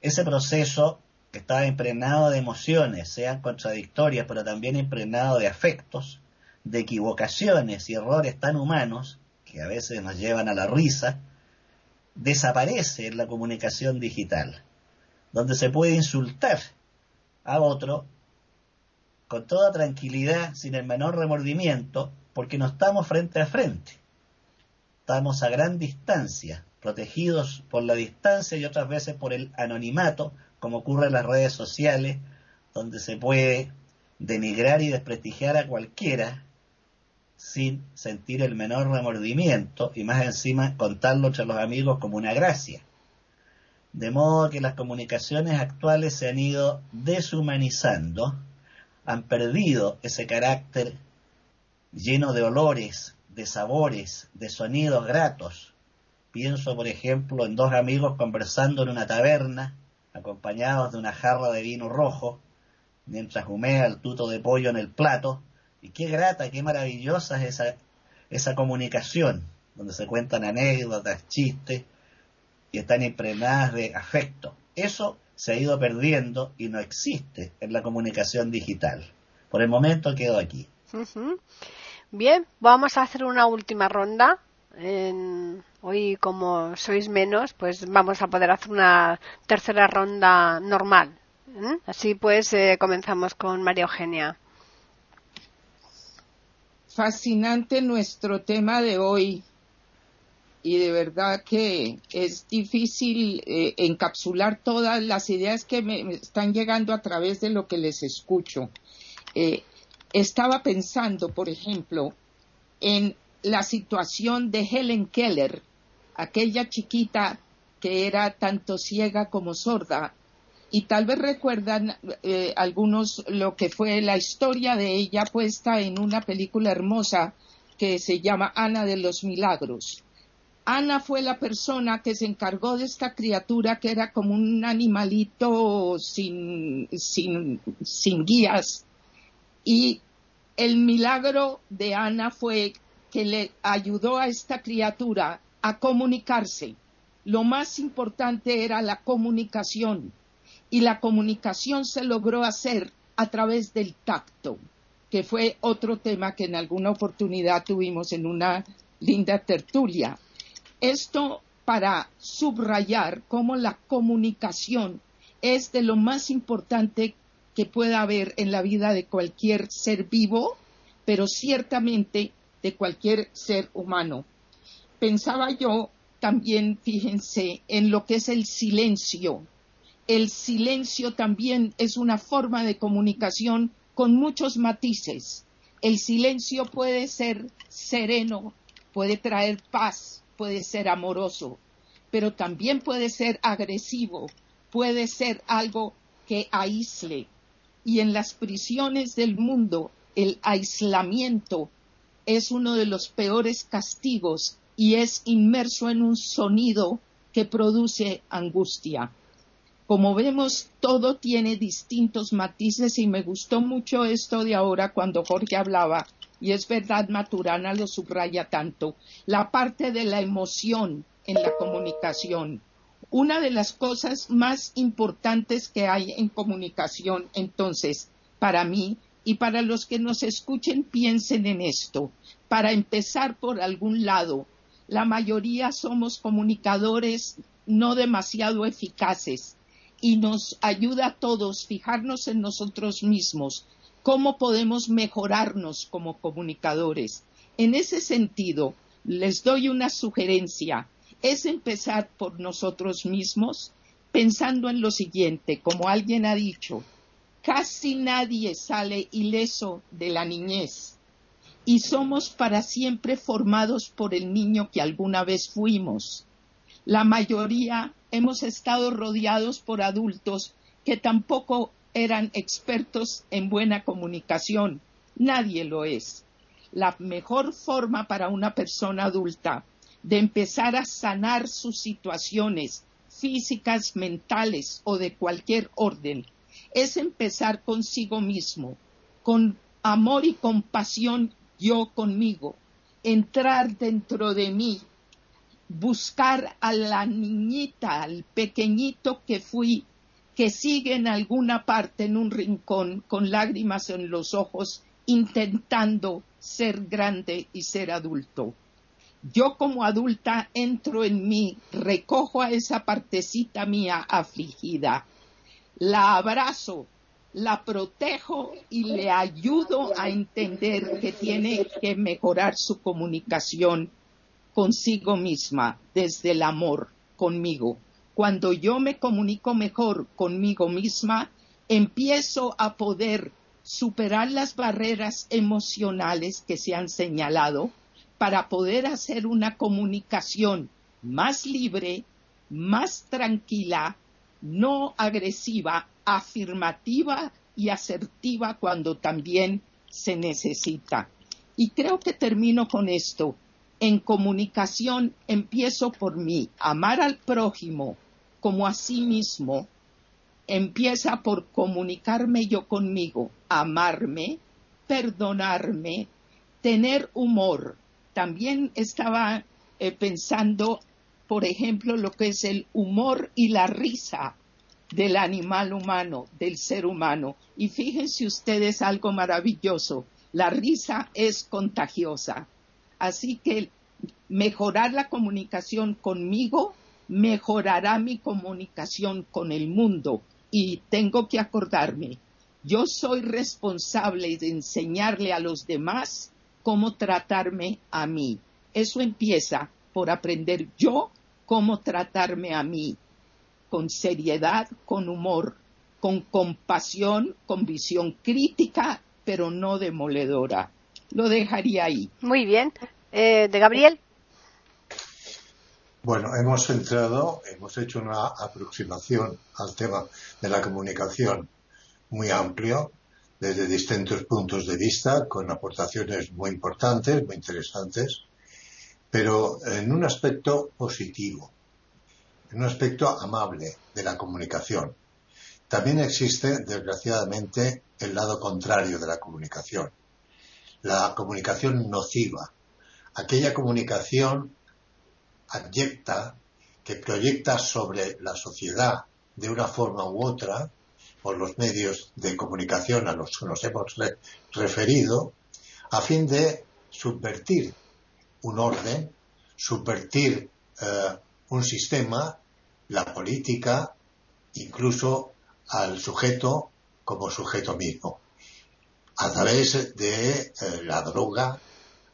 Ese proceso que estaba impregnado de emociones, sean contradictorias, pero también impregnado de afectos, de equivocaciones y errores tan humanos que a veces nos llevan a la risa, desaparece en la comunicación digital, donde se puede insultar a otro con toda tranquilidad, sin el menor remordimiento, porque no estamos frente a frente. Estamos a gran distancia, protegidos por la distancia y otras veces por el anonimato, como ocurre en las redes sociales, donde se puede denigrar y desprestigiar a cualquiera sin sentir el menor remordimiento y más encima contarlo entre los amigos como una gracia. De modo que las comunicaciones actuales se han ido deshumanizando, han perdido ese carácter lleno de olores, de sabores, de sonidos gratos. Pienso, por ejemplo, en dos amigos conversando en una taberna, acompañados de una jarra de vino rojo, mientras humea el tuto de pollo en el plato, y qué grata, qué maravillosa es esa, esa comunicación, donde se cuentan anécdotas, chistes, y están impregnadas de afecto. Eso se ha ido perdiendo y no existe en la comunicación digital. Por el momento quedo aquí. Bien, vamos a hacer una última ronda. hoy, como sois menos, pues vamos a poder hacer una tercera ronda normal. ¿eh? Así pues, eh, comenzamos con María Eugenia. Fascinante nuestro tema de hoy y de verdad que es difícil eh, encapsular todas las ideas que me, están llegando a través de lo que les escucho. estaba pensando, por ejemplo, en la situación de Helen Keller, aquella chiquita que era tanto ciega como sorda y tal vez recuerdan eh, algunos lo que fue la historia de ella puesta en una película hermosa que se llama Ana de los Milagros. Ana fue la persona que se encargó de esta criatura que era como un animalito sin, sin, sin guías. Y el milagro de Ana fue que le ayudó a esta criatura a comunicarse. Lo más importante era la comunicación y la comunicación se logró hacer a través del tacto, que fue otro tema que en alguna oportunidad tuvimos en una linda tertulia. Esto para subrayar cómo la comunicación es de lo más importante que pueda haber en la vida de cualquier ser vivo, pero ciertamente de cualquier ser humano. Pensaba yo también, fíjense, en lo que es el silencio, el silencio también es una forma de comunicación con muchos matices. El silencio puede ser sereno, puede traer paz, puede ser amoroso, pero también puede ser agresivo, puede ser algo que aísle. Y en las prisiones del mundo, el aislamiento es uno de los peores castigos y es inmerso en un sonido que produce angustia. Como vemos, todo tiene distintos matices y me gustó mucho esto de ahora cuando Jorge hablaba, y es verdad, Maturana lo subraya tanto, la parte de la emoción en la comunicación. Una de las cosas más importantes que hay en comunicación, entonces, para mí y para los que nos escuchen, piensen en esto. Para empezar por algún lado, la mayoría somos comunicadores no demasiado eficaces y nos ayuda a todos fijarnos en nosotros mismos, cómo podemos mejorarnos como comunicadores. En ese sentido, les doy una sugerencia, es empezar por nosotros mismos pensando en lo siguiente, como alguien ha dicho, casi nadie sale ileso de la niñez y somos para siempre formados por el niño que alguna vez fuimos. La mayoría hemos estado rodeados por adultos que tampoco eran expertos en buena comunicación. Nadie lo es. La mejor forma para una persona adulta de empezar a sanar sus situaciones físicas, mentales o de cualquier orden es empezar consigo mismo, con amor y compasión yo conmigo, entrar dentro de mí buscar a la niñita, al pequeñito que fui, que sigue en alguna parte en un rincón con lágrimas en los ojos, intentando ser grande y ser adulto. yo como adulta entro en mí, recojo a esa partecita mía afligida, la abrazo, la protejo y le ayudo a entender que tiene que mejorar su comunicación consigo misma desde el amor conmigo. Cuando yo me comunico mejor conmigo misma, empiezo a poder superar las barreras emocionales que se han señalado para poder hacer una comunicación más libre, más tranquila, no agresiva, afirmativa y asertiva cuando también se necesita. Y creo que termino con esto. En comunicación empiezo por mí, amar al prójimo como a sí mismo, empieza por comunicarme yo conmigo, amarme, perdonarme, tener humor. También estaba eh, pensando, por ejemplo, lo que es el humor y la risa del animal humano, del ser humano. Y fíjense ustedes algo maravilloso, la risa es contagiosa. Así que mejorar la comunicación conmigo mejorará mi comunicación con el mundo. Y tengo que acordarme, yo soy responsable de enseñarle a los demás cómo tratarme a mí. Eso empieza por aprender yo cómo tratarme a mí con seriedad, con humor, con compasión, con visión crítica, pero no demoledora. Lo dejaría ahí. Muy bien. Eh, ¿De Gabriel? Bueno, hemos entrado, hemos hecho una aproximación al tema de la comunicación muy amplio, desde distintos puntos de vista, con aportaciones muy importantes, muy interesantes, pero en un aspecto positivo en un aspecto amable de la comunicación. También existe, desgraciadamente, el lado contrario de la comunicación, la comunicación nociva, aquella comunicación abyecta que proyecta sobre la sociedad de una forma u otra, por los medios de comunicación a los que nos hemos referido, a fin de subvertir un orden, subvertir eh, un sistema la política, incluso al sujeto como sujeto mismo, a través de eh, la droga,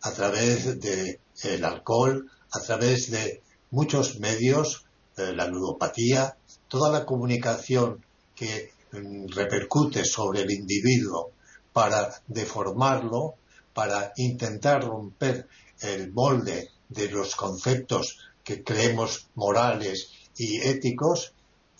a través del el alcohol, a través de muchos medios, eh, la ludopatía, toda la comunicación que mm, repercute sobre el individuo para deformarlo, para intentar romper el molde de los conceptos que creemos morales y éticos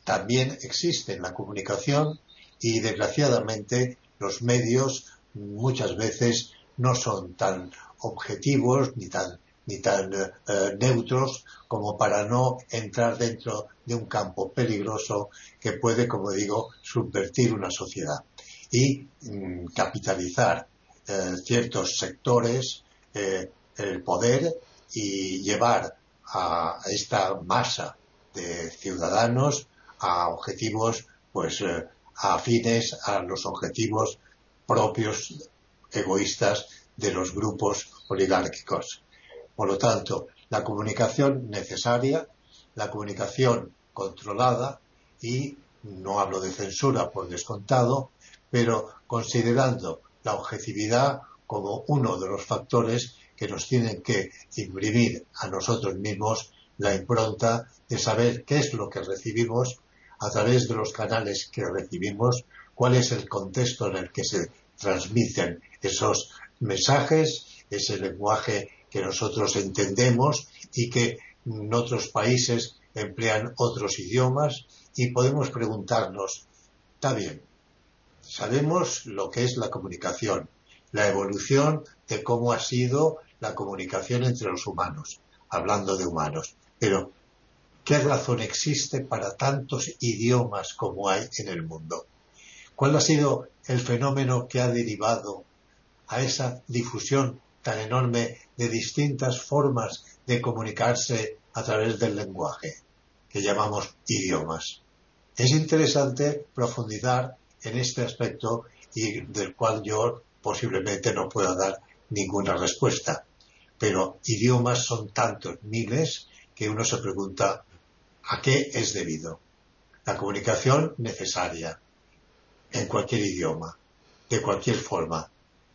también existen en la comunicación y desgraciadamente los medios muchas veces no son tan objetivos ni tan ni tan eh, neutros como para no entrar dentro de un campo peligroso que puede, como digo, subvertir una sociedad. Y mm, capitalizar eh, ciertos sectores eh, el poder y llevar a esta masa de ciudadanos a objetivos pues eh, afines a los objetivos propios egoístas de los grupos oligárquicos. Por lo tanto, la comunicación necesaria, la comunicación controlada y no hablo de censura por descontado, pero considerando la objetividad como uno de los factores que nos tienen que imprimir a nosotros mismos la impronta de saber qué es lo que recibimos a través de los canales que recibimos, cuál es el contexto en el que se transmiten esos mensajes, ese lenguaje que nosotros entendemos y que en otros países emplean otros idiomas y podemos preguntarnos, está bien, sabemos lo que es la comunicación, la evolución de cómo ha sido la comunicación entre los humanos, hablando de humanos. Pero, ¿qué razón existe para tantos idiomas como hay en el mundo? ¿Cuál ha sido el fenómeno que ha derivado a esa difusión tan enorme de distintas formas de comunicarse a través del lenguaje, que llamamos idiomas? Es interesante profundizar en este aspecto y del cual yo posiblemente no pueda dar ninguna respuesta. pero idiomas son tantos, miles, que uno se pregunta a qué es debido. La comunicación necesaria en cualquier idioma, de cualquier forma,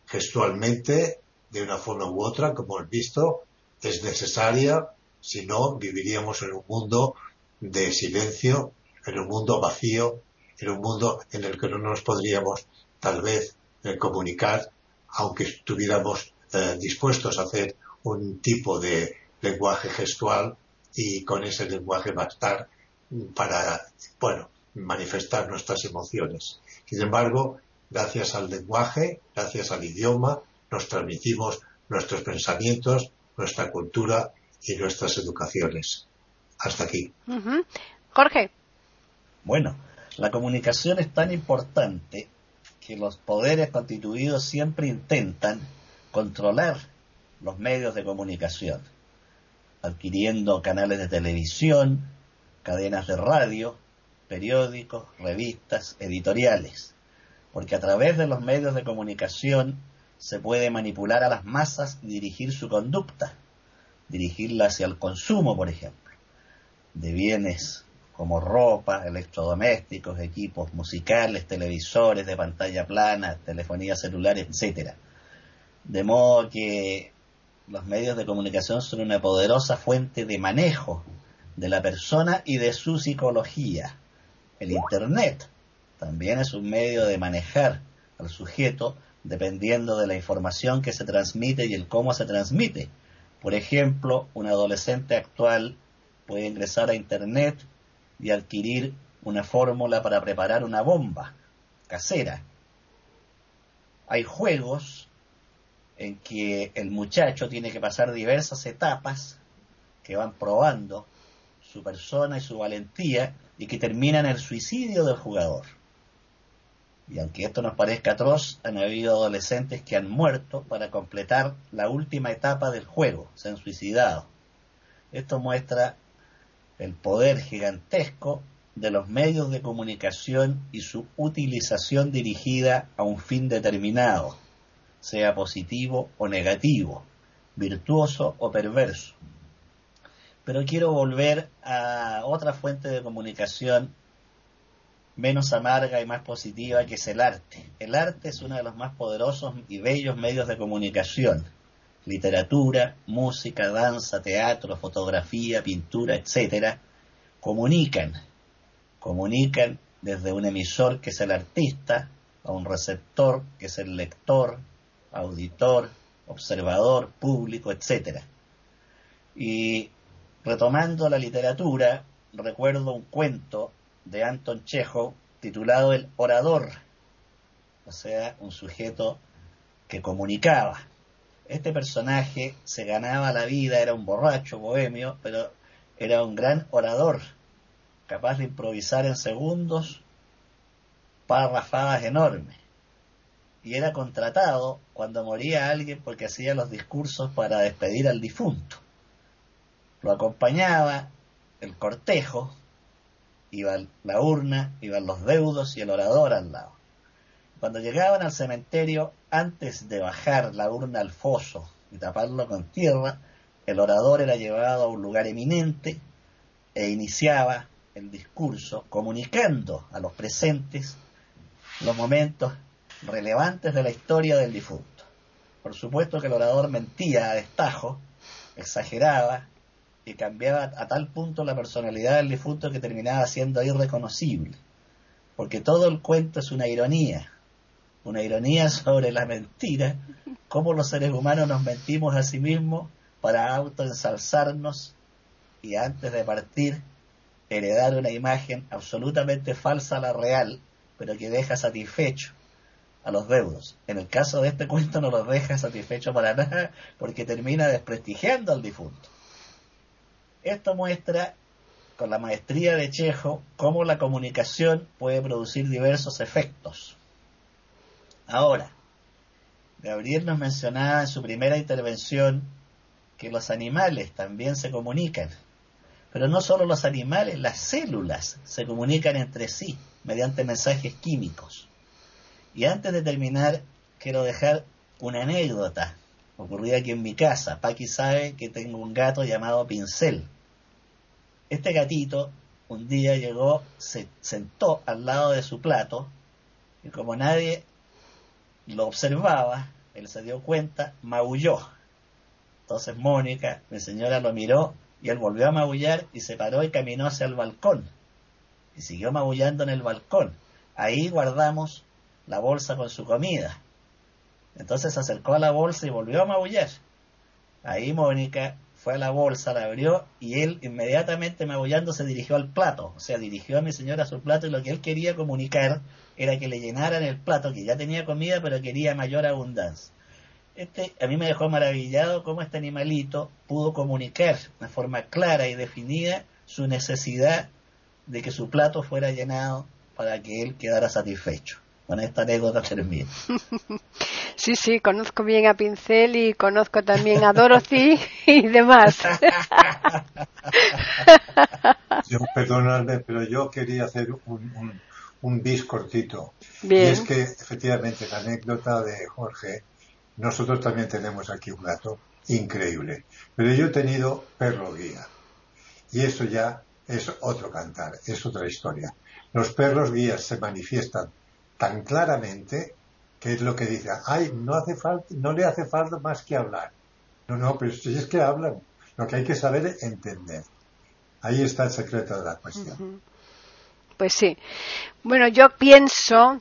gestualmente, de una forma u otra, como hemos visto, es necesaria, si no, viviríamos en un mundo de silencio, en un mundo vacío, en un mundo en el que no nos podríamos tal vez eh, comunicar, aunque estuviéramos eh, dispuestos a hacer un tipo de lenguaje gestual y con ese lenguaje bastar para, bueno, manifestar nuestras emociones. Sin embargo, gracias al lenguaje, gracias al idioma, nos transmitimos nuestros pensamientos, nuestra cultura y nuestras educaciones. Hasta aquí. Jorge. Bueno, la comunicación es tan importante que los poderes constituidos siempre intentan controlar los medios de comunicación, adquiriendo canales de televisión, cadenas de radio, periódicos, revistas, editoriales, porque a través de los medios de comunicación se puede manipular a las masas y dirigir su conducta, dirigirla hacia el consumo, por ejemplo, de bienes como ropa, electrodomésticos, equipos musicales, televisores de pantalla plana, telefonía celular, etc. De modo que los medios de comunicación son una poderosa fuente de manejo de la persona y de su psicología. El Internet también es un medio de manejar al sujeto dependiendo de la información que se transmite y el cómo se transmite. Por ejemplo, un adolescente actual puede ingresar a Internet y adquirir una fórmula para preparar una bomba casera. Hay juegos en que el muchacho tiene que pasar diversas etapas que van probando su persona y su valentía y que terminan en el suicidio del jugador. Y aunque esto nos parezca atroz, han habido adolescentes que han muerto para completar la última etapa del juego, se han suicidado. Esto muestra el poder gigantesco de los medios de comunicación y su utilización dirigida a un fin determinado, sea positivo o negativo, virtuoso o perverso. Pero quiero volver a otra fuente de comunicación menos amarga y más positiva que es el arte. El arte es uno de los más poderosos y bellos medios de comunicación literatura, música, danza, teatro, fotografía, pintura, etcétera, comunican, comunican desde un emisor que es el artista a un receptor que es el lector, auditor, observador, público, etcétera. Y retomando la literatura, recuerdo un cuento de Anton Chekhov titulado El orador, o sea, un sujeto que comunicaba. Este personaje se ganaba la vida, era un borracho, bohemio, pero era un gran orador, capaz de improvisar en segundos parrafadas enormes. Y era contratado cuando moría alguien porque hacía los discursos para despedir al difunto. Lo acompañaba el cortejo, iba la urna, iban los deudos y el orador al lado. Cuando llegaban al cementerio, antes de bajar la urna al foso y taparlo con tierra, el orador era llevado a un lugar eminente e iniciaba el discurso comunicando a los presentes los momentos relevantes de la historia del difunto. Por supuesto que el orador mentía a destajo, exageraba y cambiaba a tal punto la personalidad del difunto que terminaba siendo irreconocible, porque todo el cuento es una ironía, una ironía sobre la mentira, cómo los seres humanos nos mentimos a sí mismos para autoensalzarnos y antes de partir heredar una imagen absolutamente falsa a la real, pero que deja satisfecho a los deudos. En el caso de este cuento no los deja satisfecho para nada porque termina desprestigiando al difunto. Esto muestra con la maestría de Chejo cómo la comunicación puede producir diversos efectos. Ahora, Gabriel nos mencionaba en su primera intervención que los animales también se comunican. Pero no solo los animales, las células se comunican entre sí mediante mensajes químicos. Y antes de terminar, quiero dejar una anécdota ocurría aquí en mi casa. Paqui sabe que tengo un gato llamado Pincel. Este gatito un día llegó, se sentó al lado de su plato y como nadie lo observaba, él se dio cuenta, maulló. Entonces Mónica, mi señora, lo miró y él volvió a maullar y se paró y caminó hacia el balcón. Y siguió maullando en el balcón. Ahí guardamos la bolsa con su comida. Entonces se acercó a la bolsa y volvió a maullar. Ahí Mónica fue a la bolsa, la abrió y él inmediatamente maullando se dirigió al plato. O sea, dirigió a mi señora a su plato y lo que él quería comunicar era que le llenaran el plato, que ya tenía comida pero quería mayor abundancia. Este, a mí me dejó maravillado cómo este animalito pudo comunicar de forma clara y definida su necesidad de que su plato fuera llenado para que él quedara satisfecho. Con esta anécdota termino. Sí, sí, conozco bien a Pincel y conozco también a Dorothy y demás. Yo, perdonadme, pero yo quería hacer un, un, bis cortito. Y es que, efectivamente, la anécdota de Jorge, nosotros también tenemos aquí un gato increíble. Pero yo he tenido perro guía. Y eso ya es otro cantar, es otra historia. Los perros guías se manifiestan tan claramente que es lo que dice, ay, no hace falta, no le hace falta más que hablar. No, no, pero si es que hablan, lo que hay que saber es entender. Ahí está el secreto de la cuestión. Pues sí. Bueno, yo pienso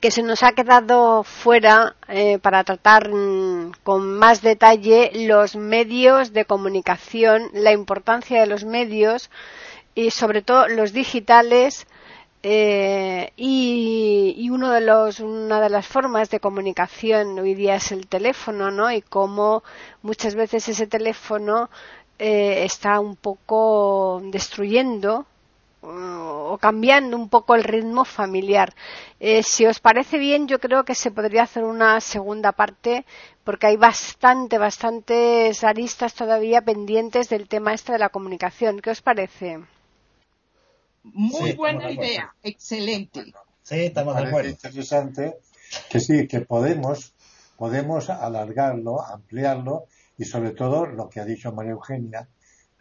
que se nos ha quedado fuera eh, para tratar mm, con más detalle los medios de comunicación, la importancia de los medios y sobre todo los digitales eh, y, uno de los, una de las formas de comunicación hoy día es el teléfono, ¿no? Y cómo muchas veces ese teléfono eh, está un poco destruyendo o cambiando un poco el ritmo familiar. Eh, si os parece bien, yo creo que se podría hacer una segunda parte porque hay bastante, bastantes aristas todavía pendientes del tema este de la comunicación. ¿Qué os parece? Muy buena idea, excelente. Sí, estamos de acuerdo. interesante que sí, que podemos, podemos alargarlo, ampliarlo y sobre todo lo que ha dicho María Eugenia,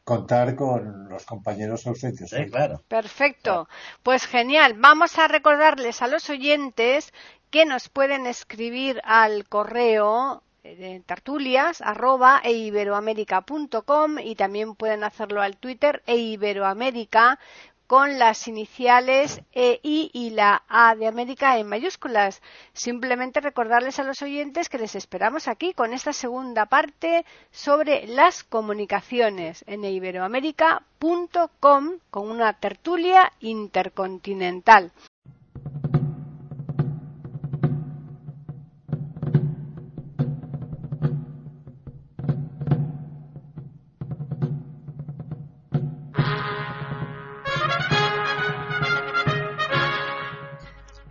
contar con los compañeros ausentes. Sí, claro. Perfecto. Pues genial. Vamos a recordarles a los oyentes que nos pueden escribir al correo de tertulias arroba eiberoamerica.com y también pueden hacerlo al Twitter eiberoamerica con las iniciales EI y la A de América en mayúsculas. Simplemente recordarles a los oyentes que les esperamos aquí con esta segunda parte sobre las comunicaciones en iberoamérica.com con una tertulia intercontinental.